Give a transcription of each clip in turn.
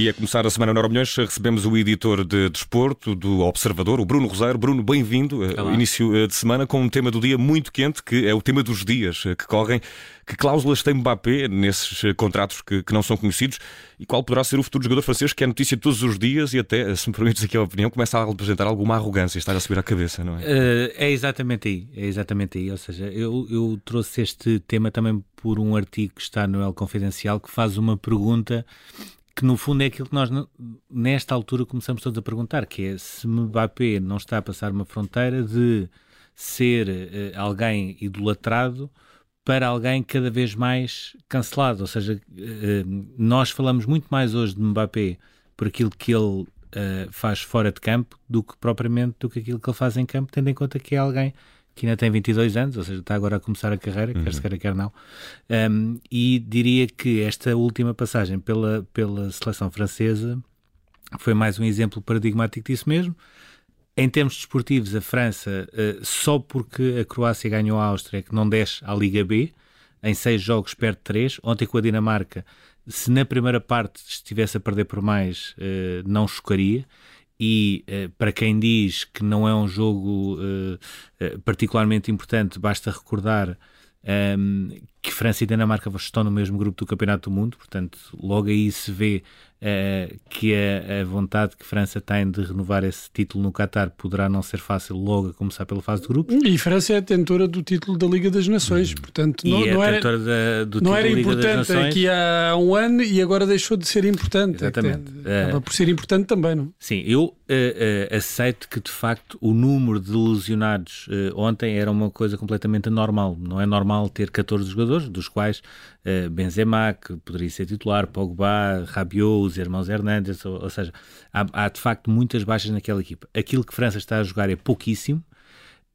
E a começar a semana no Euromilhões, recebemos o editor de desporto do Observador, o Bruno Rosário. Bruno, bem-vindo. Início de semana com um tema do dia muito quente, que é o tema dos dias que correm. Que cláusulas tem Mbappé nesses contratos que, que não são conhecidos e qual poderá ser o futuro jogador francês que é notícia todos os dias e até, se me permites aqui a opinião, começa a apresentar alguma arrogância, está a subir à cabeça, não é? Uh, é exatamente aí, é exatamente aí. Ou seja, eu, eu trouxe este tema também por um artigo que está no El Confidencial que faz uma pergunta que no fundo é aquilo que nós nesta altura começamos todos a perguntar, que é se Mbappé não está a passar uma fronteira de ser uh, alguém idolatrado para alguém cada vez mais cancelado. Ou seja, uh, nós falamos muito mais hoje de Mbappé por aquilo que ele uh, faz fora de campo do que propriamente do que aquilo que ele faz em campo, tendo em conta que é alguém que ainda tem 22 anos, ou seja, está agora a começar a carreira, uhum. quer se queira, quer não. Um, e diria que esta última passagem pela, pela seleção francesa foi mais um exemplo paradigmático disso mesmo. Em termos desportivos, a França, uh, só porque a Croácia ganhou a Áustria, que não desce à Liga B, em seis jogos perde três. Ontem com a Dinamarca, se na primeira parte estivesse a perder por mais, uh, não chocaria e uh, para quem diz que não é um jogo uh, uh, particularmente importante, basta recordar um, ehm, que França e Dinamarca estão no mesmo grupo do Campeonato do Mundo, portanto, logo aí se vê uh, que a, a, vontade que França tem de renovar esse título no Qatar poderá não ser fácil logo a começar pela fase de grupos. E França é a tentora do título da Liga das Nações, portanto, não, é não era, da, do não era importante aqui há um ano e agora deixou de ser importante. Exatamente. É, acaba por ser importante também, não? Sim, eu uh, uh, aceito que de facto o número de lesionados ontem era uma coisa completamente anormal. Não é normal ter 14 jogadores, dos quais Benzema, que poderia ser titular, Pogba, Rabiot, os irmãos Hernandes, ou, ou seja, há, há, de facto muitas baixas naquela equipa. Aquilo que França está a jogar é pouquíssimo.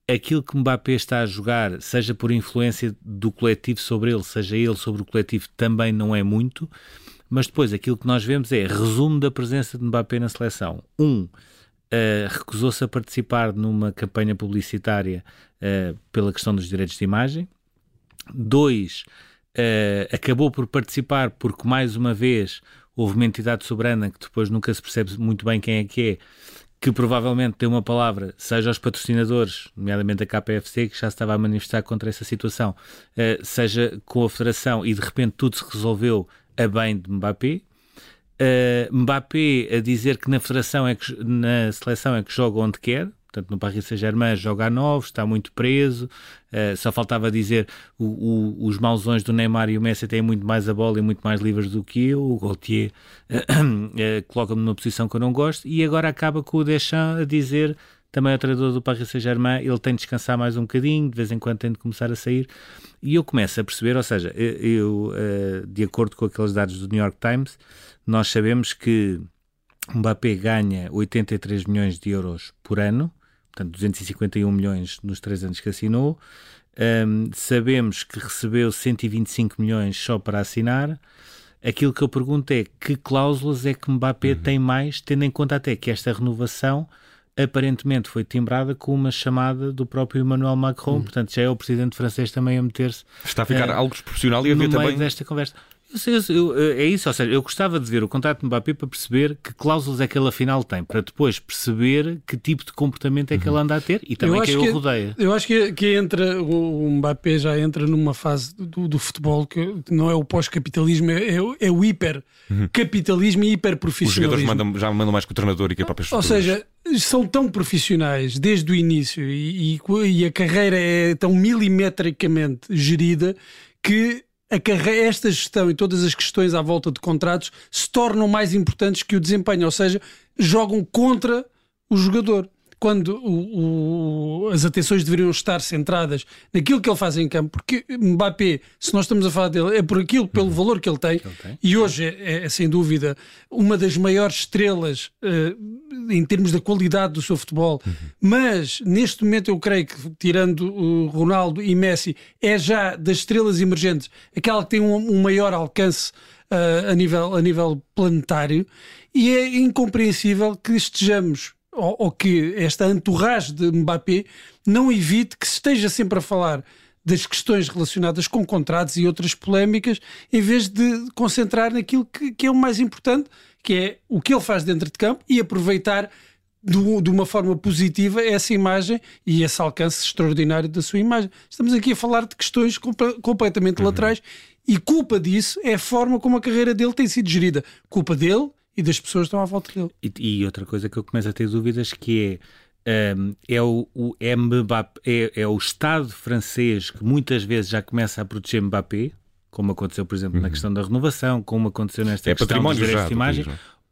Aquilo que Mbappé está a jogar, seja por influência do coletivo sobre ele, seja ele sobre o coletivo, também não é muito. Mas depois aquilo que nós vemos é resumo da presença de Mbappé na seleção. Um, uh, recusou-se a participar numa campanha publicitária uh, pela questão dos direitos de imagem. Dois, uh, acabou por participar porque, mais uma vez, houve uma entidade soberana que depois nunca se percebe muito bem quem é que é, que provavelmente tem uma palavra, seja aos patrocinadores, nomeadamente a KPFC, que já estava a manifestar contra essa situação, uh, seja com a Federação, e de repente tudo se resolveu a bem de Mbappé. Uh, Mbappé a dizer que na Federação é que na seleção é que joga onde quer, Portanto, no Paris Saint-Germain joga a 9, está muito preso. Uh, só faltava dizer o, o, os mausões do Neymar e o Messi têm muito mais a bola e muito mais livres do que eu. O Gaultier uh, uh, coloca-me numa posição que eu não gosto. E agora acaba com o Deschamps a dizer também o treinador do Paris Saint-Germain, ele tem de descansar mais um bocadinho, de vez em quando tem de começar a sair, e eu começo a perceber, ou seja, eu, de acordo com aqueles dados do New York Times, nós sabemos que Mbappé ganha 83 milhões de euros por ano, portanto 251 milhões nos três anos que assinou. Um, sabemos que recebeu 125 milhões só para assinar. Aquilo que eu pergunto é que cláusulas é que Mbappé uhum. tem mais, tendo em conta até que esta renovação aparentemente foi timbrada com uma chamada do próprio Emmanuel Macron, uhum. portanto já é o presidente francês também a meter-se. Está a ficar uh, algo desproporcional e a ver também. desta conversa. Eu, eu, eu, é isso, ou seja, eu gostava de ver o contrato de Mbappé para perceber que cláusulas é que ele afinal tem, para depois perceber que tipo de comportamento é que ele anda a ter e também quem o rodeia. Eu acho que, que entra, o Mbappé já entra numa fase do, do futebol que não é o pós-capitalismo, é, é, o hiper-capitalismo uhum. e hiper-profissionalismo. Os jogadores mandam, já mandam mais que o treinador e que a própria Ou seja, são tão profissionais desde o início e, e, e a carreira é tão milimetricamente gerida que esta gestão e todas as questões à volta de contratos se tornam mais importantes que o desempenho, ou seja, jogam contra o jogador quando o, o, as atenções deveriam estar centradas naquilo que ele faz em campo, porque Mbappé, se nós estamos a falar dele, é por aquilo, pelo uhum. valor que ele tem, que ele tem. e hoje é, é, sem dúvida uma das maiores estrelas uh, em termos da qualidade do seu futebol, uhum. mas neste momento eu creio que, tirando o Ronaldo e Messi, é já das estrelas emergentes aquela que tem um, um maior alcance uh, a, nível, a nível planetário, e é incompreensível que estejamos ou, ou que esta entourage de Mbappé não evite que se esteja sempre a falar das questões relacionadas com contratos e outras polémicas, em vez de concentrar naquilo que, que é o mais importante, que é o que ele faz dentro de campo e aproveitar do, de uma forma positiva essa imagem e esse alcance extraordinário da sua imagem. Estamos aqui a falar de questões completamente uhum. laterais e culpa disso é a forma como a carreira dele tem sido gerida. Culpa dele e das pessoas que estão à volta dele. E, e outra coisa que eu começo a ter dúvidas que é um, é, o, o Mbappé, é, é, o Estado francês que muitas vezes já começa a proteger Mbappé, como aconteceu, por exemplo, uhum. na questão da renovação, como aconteceu nesta é questão dos direitos de imagem,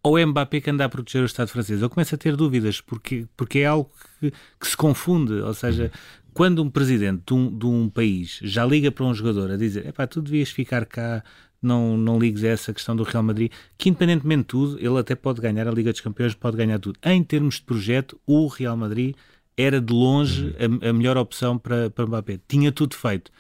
ou é Mbappé que anda a proteger o Estado francês? Eu começo a ter dúvidas, porque, porque é algo que, que se confunde, ou seja, quando um presidente de um, de um, país já liga para um jogador a dizer epá, tu devias ficar cá, não, não ligues a essa questão do Real Madrid, que independentemente de tudo, ele até pode ganhar a Liga dos Campeões, pode ganhar tudo. Em termos de projeto, o Real Madrid era de longe a, a melhor opção para, para Mbappé. Tinha tudo feito.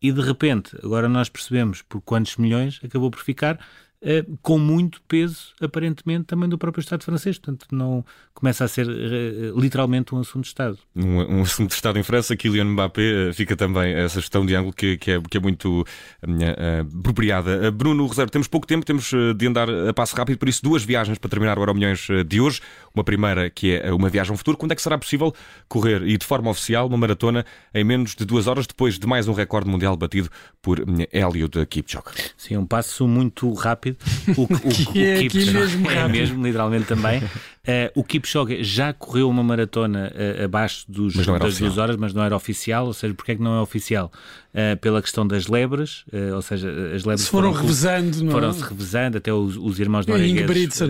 E de repente, agora nós percebemos por quantos milhões acabou por ficar, eh, com muito peso, aparentemente, também do próprio Estado francês. Portanto, não começa a ser uh, literalmente um assunto de Estado. Um, um, assunto de Estado em França, Kylian Mbappé, fica também essa gestão de ângulo que, que, é, que é muito apropriada. Bruno Reserva, temos pouco tempo, temos de andar a passo rápido, por isso duas viagens para terminar o Euro Milhões de hoje. Uma primeira que é uma viagem ao futuro. Quando é que será possível correr e de forma oficial uma maratona em menos de duas horas depois de mais um recorde mundial batido por Eliud Kipchoge? Sim, um passo muito rápido o, o, o, é, Kipchoge, mesmo, é mesmo, literalmente também. Uh, o Kipchoge já correu uma maratona uh, abaixo dos, das oficial. duas horas, mas não era oficial. Ou seja, porquê é que não é oficial? Uh, pela questão das lebres, ou seja, as lebres se foram, foram revezando, foram-se revezando, até os, os irmãos noruegueses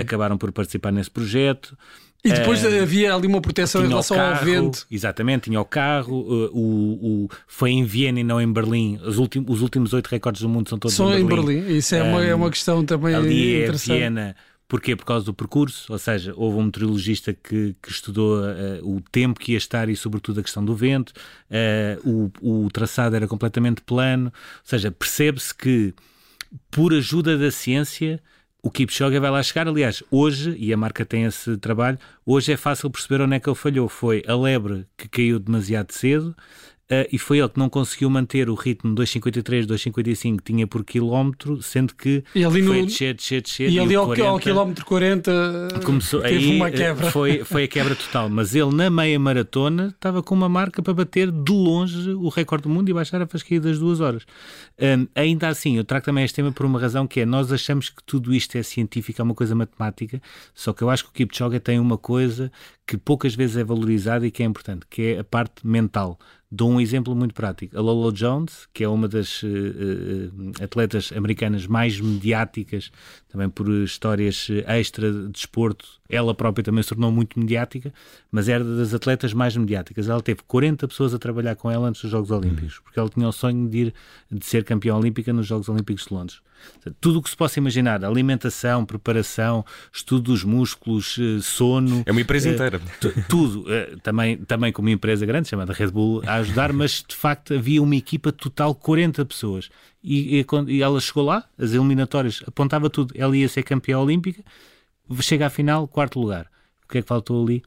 acabaram por participar nesse projeto. E depois havia ali uma proteção em relação carro, ao vento. Exatamente, tinha o carro, o, o, foi em Viena e não em Berlim. Os, últimos, os últimos oito recordes do mundo são todos são em Berlim. Berlim. Isso é, um, uma, é uma questão também ali é interessante. É Viena, Porquê? Por causa do percurso, ou seja, houve um meteorologista que, que estudou uh, o tempo que ia estar e, sobretudo, a questão do vento. Uh, o, o traçado era completamente plano, ou seja, percebe-se que, por ajuda da ciência, o Kipchoge vai lá chegar. Aliás, hoje, e a marca tem esse trabalho, hoje é fácil perceber onde é que ele falhou. Foi a lebre que caiu demasiado cedo, Uh, e foi ele que não conseguiu manter o ritmo 2,53, 2,55 tinha por quilómetro, sendo que e ali foi no... descer, descer, descer. E, e ali ao, 40, ao quilómetro 40 começou, teve aí, uma quebra. Foi, foi a quebra total, mas ele na meia maratona estava com uma marca para bater de longe o recorde do mundo e baixar a fasquia das duas horas. Um, ainda assim, eu trago também este tema por uma razão que é, nós achamos que tudo isto é científico, é uma coisa matemática, só que eu acho que o Kipchoge tem uma coisa que poucas vezes é valorizada e que é importante, que é a parte mental Dou um exemplo muito prático. A Lolo Jones, que é uma das uh, uh, atletas americanas mais mediáticas, também por histórias extra de desporto, ela própria também se tornou muito mediática, mas era das atletas mais mediáticas. Ela teve 40 pessoas a trabalhar com ela antes dos Jogos Olímpicos, porque ela tinha o sonho de, ir, de ser campeã olímpica nos Jogos Olímpicos de Londres. Tudo o que se possa imaginar, alimentação, preparação, estudo dos músculos, eh, sono. É uma empresa uh, inteira. Tudo. Uh, também, também com uma empresa grande chamada Red Bull a ajudar, mas de facto havia uma equipa total 40 pessoas. E, e, e ela chegou lá, as eliminatórias, apontava tudo. Ela ia ser campeã olímpica, chega à final, quarto lugar. O que é que faltou ali?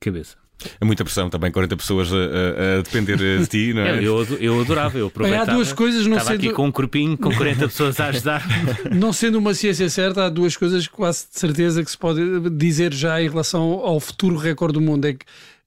Cabeça. É muita pressão também, 40 pessoas a, a, depender de ti, não é? é eu, eu adorava, eu aproveitava. Bem, há duas coisas, não Estava sendo... aqui com um corpinho, com 40 pessoas a ajudar. Não sendo uma ciência certa, há duas coisas quase de certeza que se pode dizer já em relação ao futuro recorde do mundo. É que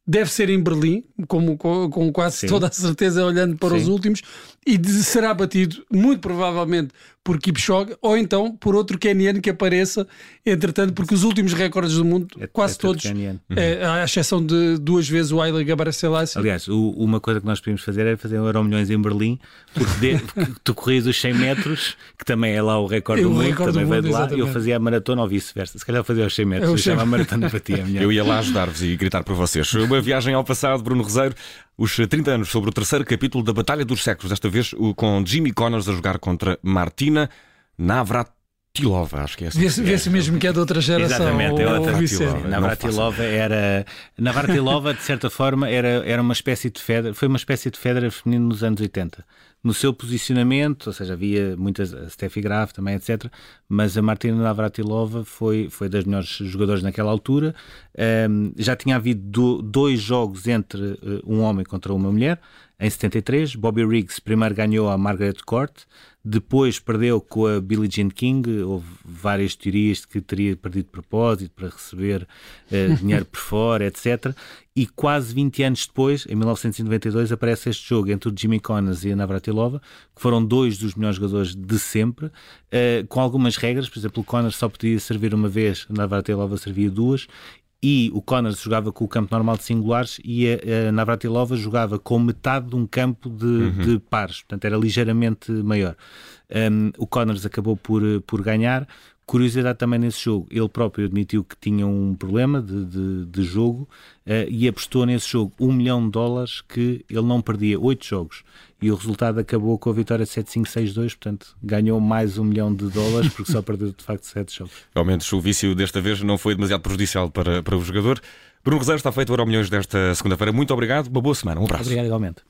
deve ser em Berlim, como, com, com quase Sim. toda a certeza, olhando para Sim. os últimos, e de, será batido, muito provavelmente, por Kipchoge ou então por outro keniano que apareça, entretanto, porque os últimos recordes do mundo, é, quase é todos, é, à exceção de duas vezes o Haile Gebrselassie. Aliás, o, uma coisa que nós podíamos fazer era fazer um Euro Milhões em Berlim, porque de, tu corrias os 100 metros, que também é lá o recorde do mundo, recorde também veio de lá, e eu fazia a maratona ou vice-versa. Se calhar fazia os 100 metros, é deixava a maratona para ti. Eu ia lá ajudar-vos e gritar para vocês. Uma viagem ao passado, Bruno Roseiro, os 30 anos sobre o terceiro capítulo da Batalha dos Séculos, desta vez com Jimmy Connors a jogar contra Martina Navratilova, acho que é assim. Vê-se vê mesmo que é de outra geração. Exatamente, é outra. Navratilova, Navratilova era. Navratilova, de certa forma, era, era uma espécie de Federer, foi uma espécie de Federer feminino nos anos 80 no seu posicionamento, ou seja, havia muitas, a Steffi Graf também, etc. Mas a Martina Navratilova foi, foi das melhores jogadoras naquela altura. Um, já tinha havido do, dois jogos entre uh, um homem contra uma mulher. em 73. Bobby Riggs primeiro ganhou a Margaret Court, depois perdeu com a Billie Jean King. Houve várias teorias de que teria perdido propósito para receber uh, dinheiro por fora, etc. E quase 20 anos depois, em 1992, aparece este jogo entre o Jimmy Connors e a Navratilova, que foram dois dos melhores jogadores de sempre, uh, com algumas regras. Por exemplo, o Connors só podia servir uma vez, a Navratilova servia duas, e o Connors jogava com o campo normal de singulares e a, a Navratilova jogava com metade de um campo de, uhum. de pares, portanto era ligeiramente maior. Um, o Connors acabou por, por ganhar. Curiosidade também nesse jogo, ele próprio admitiu que tinha um problema de, de, de jogo uh, e apostou nesse jogo um milhão de dólares que ele não perdia oito jogos e o resultado acabou com a vitória 7-5-6-2, portanto ganhou mais um milhão de dólares porque só perdeu de facto sete jogos. Ao menos o vício desta vez não foi demasiado prejudicial para, para o jogador. Bruno Rosário está feito o Euro Milhões desta segunda-feira. Muito obrigado, uma boa semana, um abraço. Obrigado igualmente.